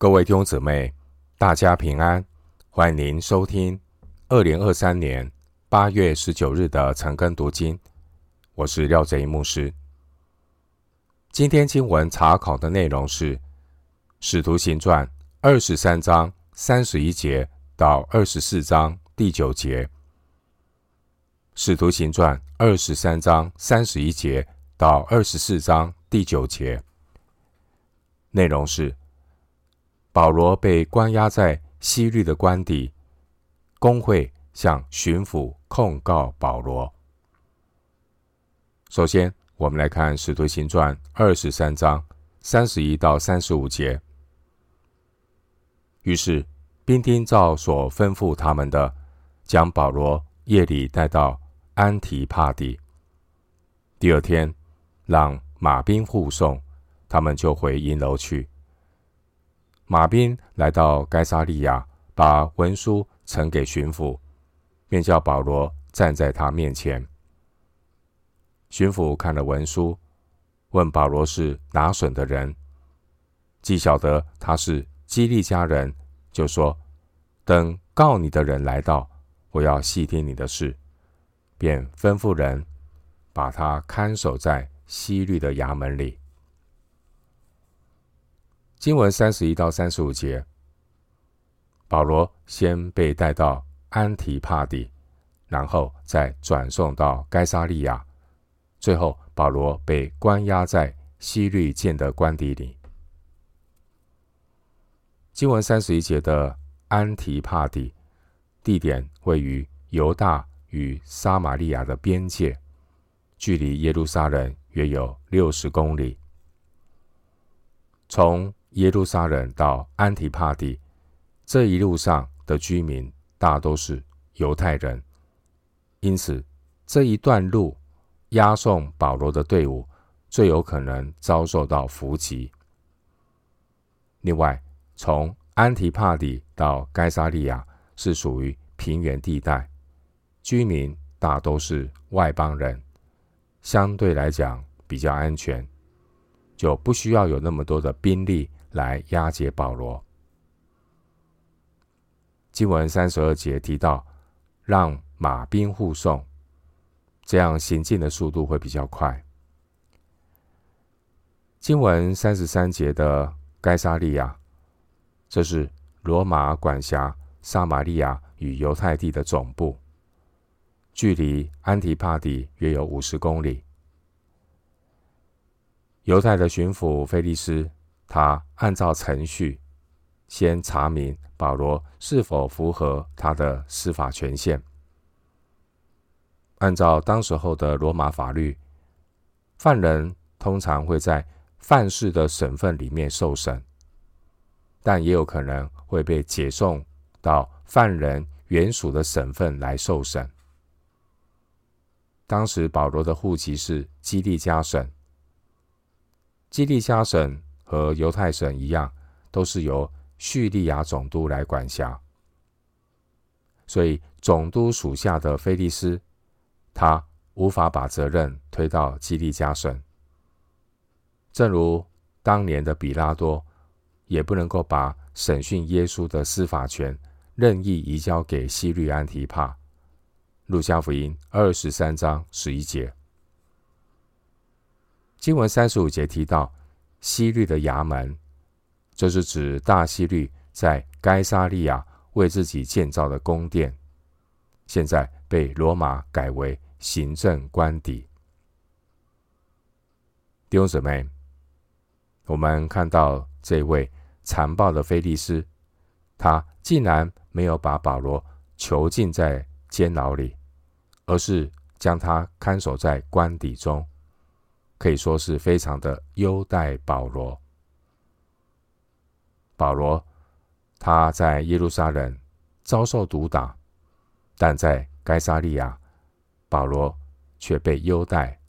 各位弟兄姊妹，大家平安！欢迎您收听二零二三年八月十九日的晨更读经。我是廖哲一牧师。今天经文查考的内容是《使徒行传》二十三章三十一节到二十四章第九节，《使徒行传》二十三章三十一节到二十四章第九节，内容是。保罗被关押在西律的官邸，公会向巡抚控告保罗。首先，我们来看《使徒行传》二十三章三十一到三十五节。于是，兵丁照所吩咐他们的，将保罗夜里带到安提帕底。第二天，让马兵护送，他们就回营楼去。马兵来到该萨利亚，把文书呈给巡抚，便叫保罗站在他面前。巡抚看了文书，问保罗是拿笋的人，既晓得他是基利家人，就说：“等告你的人来到，我要细听你的事。”便吩咐人把他看守在西律的衙门里。经文三十一到三十五节，保罗先被带到安提帕底，然后再转送到该撒利亚，最后保罗被关押在希律建的官邸里。经文三十一节的安提帕底，地点位于犹大与撒玛利亚的边界，距离耶路撒冷约有六十公里。从耶路撒冷到安提帕底这一路上的居民大都是犹太人，因此这一段路押送保罗的队伍最有可能遭受到伏击。另外，从安提帕底到该撒利亚是属于平原地带，居民大都是外邦人，相对来讲比较安全，就不需要有那么多的兵力。来押解保罗。经文三十二节提到，让马兵护送，这样行进的速度会比较快。经文三十三节的该撒利亚，这是罗马管辖撒玛利亚与犹太地的总部，距离安提帕底约有五十公里。犹太的巡抚菲利斯。他按照程序，先查明保罗是否符合他的司法权限。按照当时候的罗马法律，犯人通常会在犯事的省份里面受审，但也有可能会被解送到犯人原属的省份来受审。当时保罗的户籍是基利家省，基利家省。和犹太省一样，都是由叙利亚总督来管辖，所以总督属下的菲利斯，他无法把责任推到基利加省。正如当年的比拉多，也不能够把审讯耶稣的司法权任意移交给希律安提帕。路加福音二十三章十一节，经文三十五节提到。西律的衙门，这是指大西律在该撒利亚为自己建造的宫殿，现在被罗马改为行政官邸。弟兄姊妹，我们看到这位残暴的菲利斯，他竟然没有把保罗囚禁在监牢里，而是将他看守在官邸中。可以说是非常的优待保罗。保罗他在耶路撒冷遭受毒打，但在该撒利亚，保罗却被优待，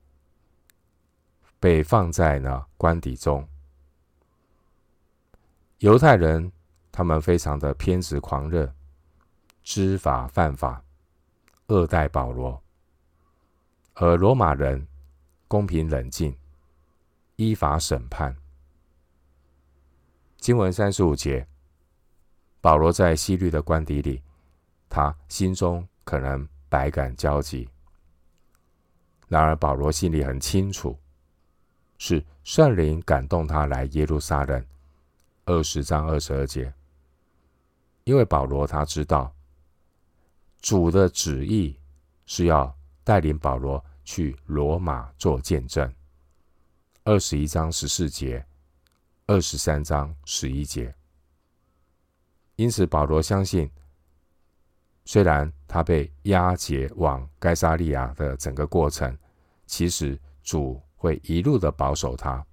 被放在了官邸中。犹太人他们非常的偏执狂热，知法犯法，恶待保罗，而罗马人。公平冷静，依法审判。经文三十五节，保罗在希律的官邸里，他心中可能百感交集。然而保罗心里很清楚，是圣灵感动他来耶路撒冷。二十章二十二节，因为保罗他知道主的旨意是要带领保罗去罗马做见证。二十一章十四节。二十三章十一节，因此保罗相信，虽然他被押解往该沙利亚的整个过程，其实主会一路的保守他。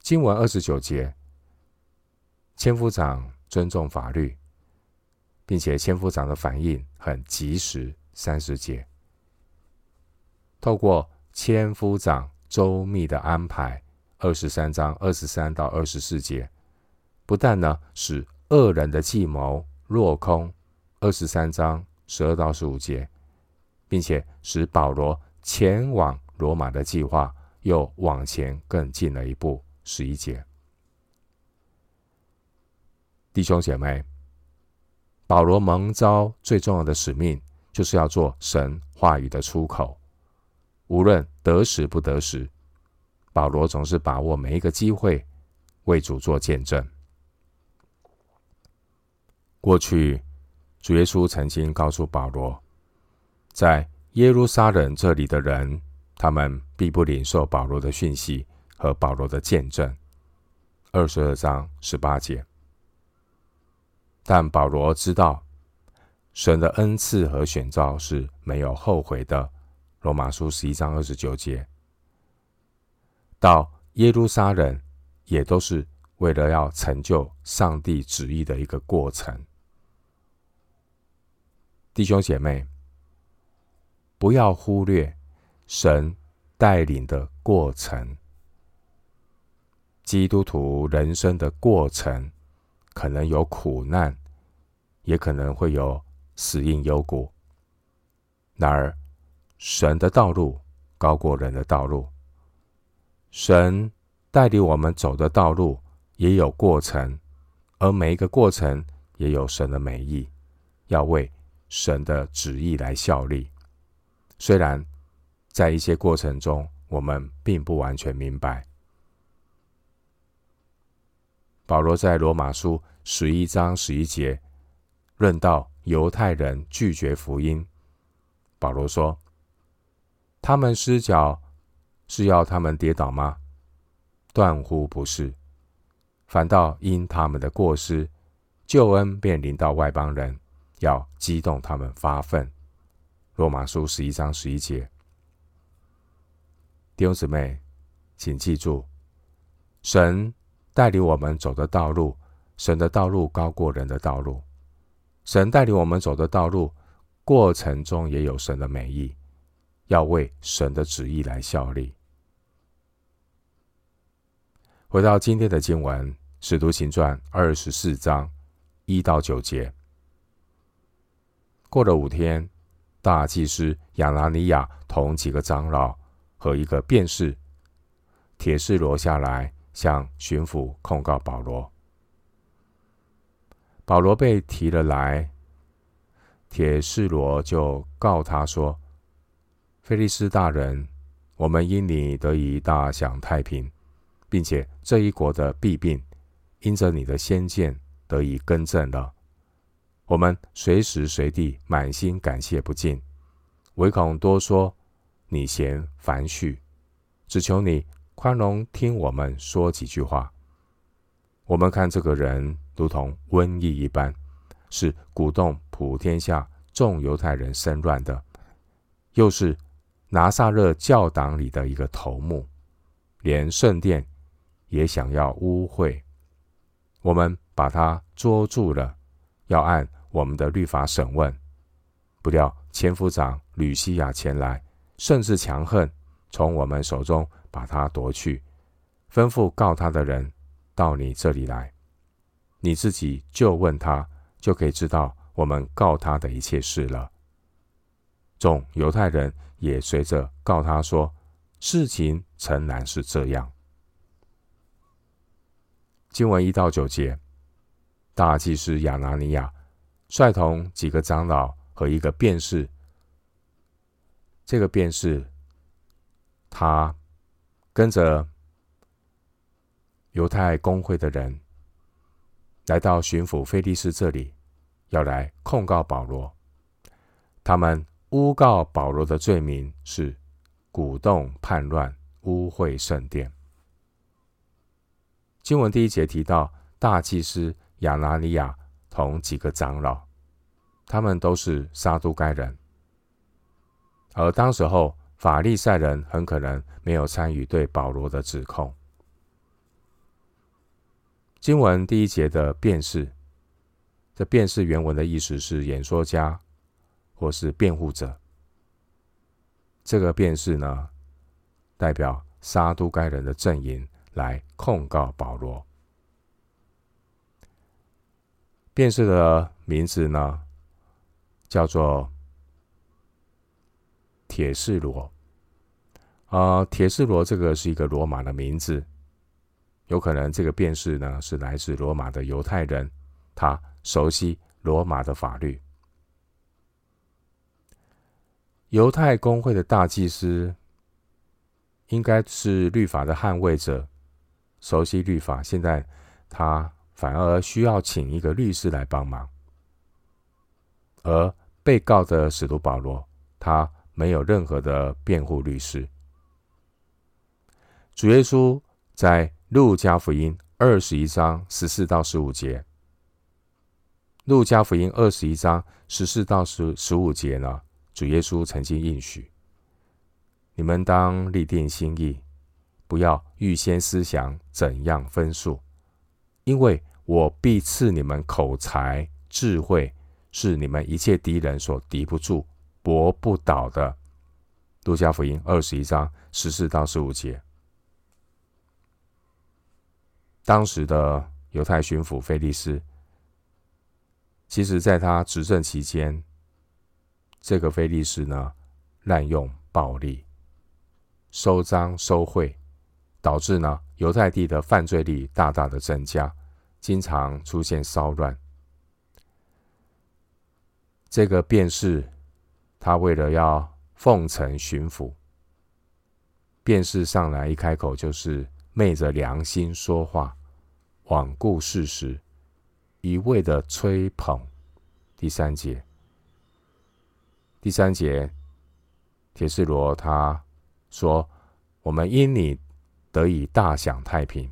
经文二十九节，千夫长尊重法律，并且千夫长的反应很及时。三十节，透过千夫长周密的安排。二十三章二十三到二十四节，不但呢使恶人的计谋落空，二十三章十二到十五节，并且使保罗前往罗马的计划又往前更进了一步，十一节。弟兄姐妹，保罗蒙召最重要的使命，就是要做神话语的出口，无论得时不得时。保罗总是把握每一个机会为主做见证。过去，主耶稣曾经告诉保罗，在耶路撒冷这里的人，他们必不领受保罗的讯息和保罗的见证。二十二章十八节。但保罗知道，神的恩赐和选召是没有后悔的。罗马书十一章二十九节。到耶路撒冷，也都是为了要成就上帝旨意的一个过程。弟兄姐妹，不要忽略神带领的过程。基督徒人生的过程，可能有苦难，也可能会有死因幽谷。然而，神的道路高过人的道路。神带领我们走的道路也有过程，而每一个过程也有神的美意，要为神的旨意来效力。虽然在一些过程中，我们并不完全明白。保罗在罗马书十一章十一节论到犹太人拒绝福音，保罗说：“他们失脚。”是要他们跌倒吗？断乎不是，反倒因他们的过失，救恩便临到外邦人，要激动他们发愤。罗马书十一章十一节，弟兄姊妹，请记住，神带领我们走的道路，神的道路高过人的道路，神带领我们走的道路过程中也有神的美意，要为神的旨意来效力。回到今天的经文，《使徒行传》二十四章一到九节。过了五天，大祭司亚拿尼亚同几个长老和一个便士铁士罗下来，向巡抚控告保罗。保罗被提了来，铁士罗就告他说：“菲利斯大人，我们因你得以大享太平。”并且这一国的弊病，因着你的先见得以更正了。我们随时随地满心感谢不尽，唯恐多说，你嫌繁絮，只求你宽容听我们说几句话。我们看这个人如同瘟疫一般，是鼓动普天下众犹太人生乱的，又是拿撒勒教党里的一个头目，连圣殿。也想要污秽，我们把他捉住了，要按我们的律法审问。不料千夫长吕西亚前来，甚是强横，从我们手中把他夺去，吩咐告他的人到你这里来，你自己就问他，就可以知道我们告他的一切事了。众犹太人也随着告他说，事情诚然是这样。经文一到九节，大祭司亚拿尼亚率同几个长老和一个辩士，这个辩士他跟着犹太公会的人来到巡抚腓力斯这里，要来控告保罗。他们诬告保罗的罪名是鼓动叛乱、污秽圣殿。经文第一节提到大祭司亚拿尼亚同几个长老，他们都是撒都该人，而当时候法利赛人很可能没有参与对保罗的指控。经文第一节的辩士，这辩士原文的意思是演说家或是辩护者。这个辩士呢，代表撒都该人的阵营。来控告保罗。辩士的名字呢，叫做铁士罗。啊，铁士罗这个是一个罗马的名字，有可能这个辩士呢是来自罗马的犹太人，他熟悉罗马的法律。犹太公会的大祭司应该是律法的捍卫者。熟悉律法，现在他反而需要请一个律师来帮忙。而被告的使徒保罗，他没有任何的辩护律师。主耶稣在路加福音二十一章十四到十五节，路加福音二十一章十四到十十五节呢，主耶稣曾经应许：你们当立定心意。不要预先思想怎样分数，因为我必赐你们口才智慧，是你们一切敌人所敌不住、驳不倒的。路加福音二十一章十四到十五节。当时的犹太巡抚菲利斯，其实在他执政期间，这个菲利斯呢，滥用暴力，收赃收贿。导致呢，犹太地的犯罪率大大的增加，经常出现骚乱。这个便士，他为了要奉承巡抚，便士上来一开口就是昧着良心说话，罔顾事实，一味的吹捧。第三节，第三节，铁士罗他说：“我们因你。”得以大享太平，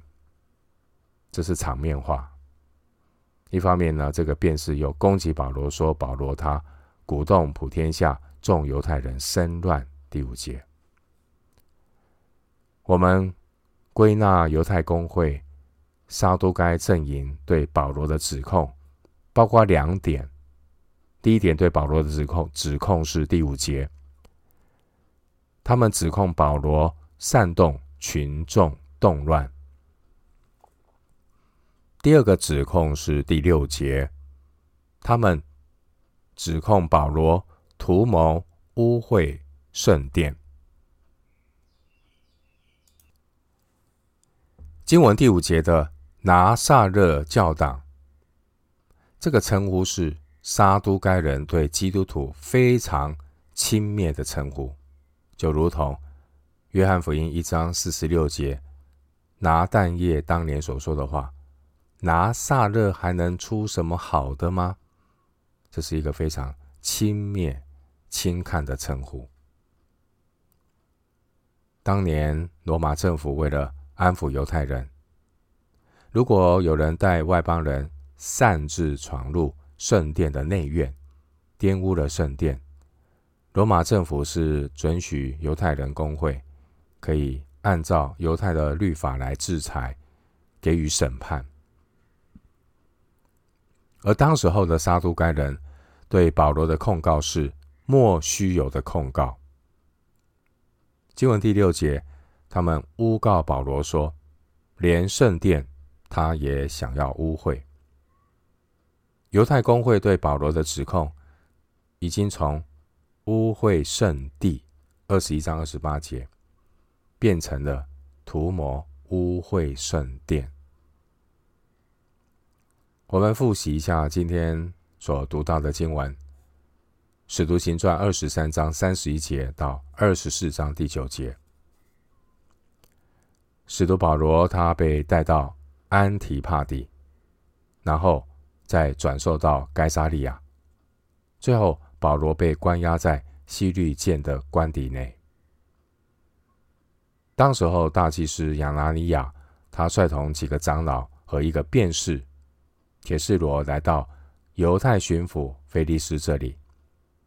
这是场面话。一方面呢，这个便是又攻击保罗，说保罗他鼓动普天下众犹太人生乱。第五节，我们归纳犹太公会撒都该阵营对保罗的指控，包括两点。第一点对保罗的指控，指控是第五节，他们指控保罗煽动。群众动乱。第二个指控是第六节，他们指控保罗图谋污秽圣殿。经文第五节的拿撒勒教党，这个称呼是撒都该人对基督徒非常轻蔑的称呼，就如同。约翰福音一章四十六节，拿但业当年所说的话：“拿撒勒还能出什么好的吗？”这是一个非常轻蔑、轻看的称呼。当年罗马政府为了安抚犹太人，如果有人带外邦人擅自闯入圣殿的内院，玷污了圣殿，罗马政府是准许犹太人工会。可以按照犹太的律法来制裁，给予审判。而当时候的撒都该人对保罗的控告是莫须有的控告。经文第六节，他们诬告保罗说，连圣殿他也想要污秽。犹太公会对保罗的指控，已经从污秽圣地二十一章二十八节。变成了图谋污秽圣殿。我们复习一下今天所读到的经文，《使徒行传》二十三章三十一节到二十四章第九节。使徒保罗他被带到安提帕底，然后再转授到该撒利亚，最后保罗被关押在西律监的官邸内。当时候，大祭司亚拿尼亚他率同几个长老和一个便士。铁士罗来到犹太巡抚腓力斯这里，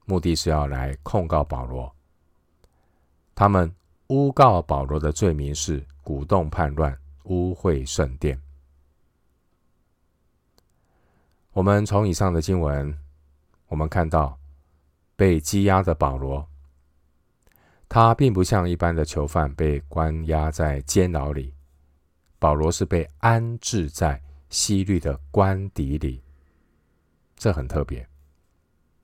目的是要来控告保罗。他们诬告保罗的罪名是鼓动叛乱、污秽圣殿。我们从以上的经文，我们看到被羁押的保罗，他并不像一般的囚犯被关押在监牢里，保罗是被安置在。西律的官邸里，这很特别。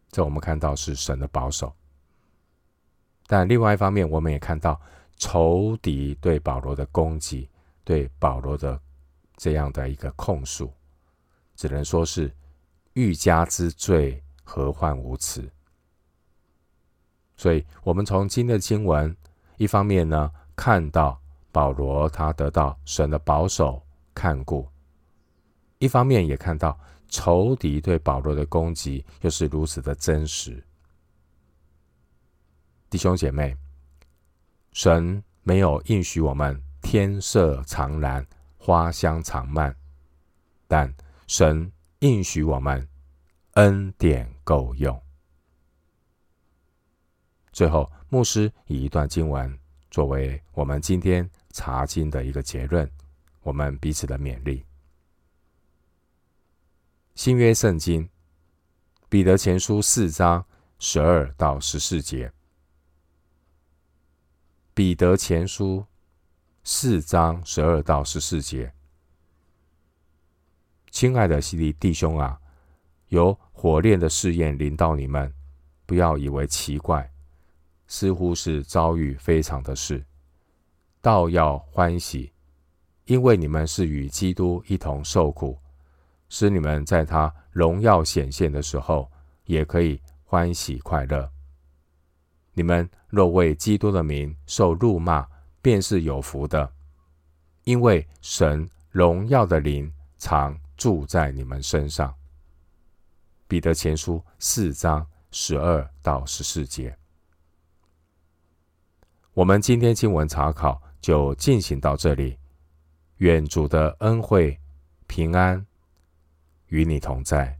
这我们看到是神的保守，但另外一方面，我们也看到仇敌对保罗的攻击，对保罗的这样的一个控诉，只能说是欲加之罪，何患无辞。所以，我们从今天的经文，一方面呢，看到保罗他得到神的保守看顾。一方面也看到仇敌对保罗的攻击又是如此的真实，弟兄姐妹，神没有应许我们天色常蓝、花香常漫，但神应许我们恩典够用。最后，牧师以一段经文作为我们今天查经的一个结论，我们彼此的勉励。新约圣经，彼得前书四章十二到十四节。彼得前书四章十二到十四节。亲爱的希利弟兄啊，有火炼的试验临到你们，不要以为奇怪，似乎是遭遇非常的事，倒要欢喜，因为你们是与基督一同受苦。使你们在他荣耀显现的时候，也可以欢喜快乐。你们若为基督的名受辱骂，便是有福的，因为神荣耀的灵常住在你们身上。彼得前书四章十二到十四节。我们今天经文查考就进行到这里。愿主的恩惠平安与你同在。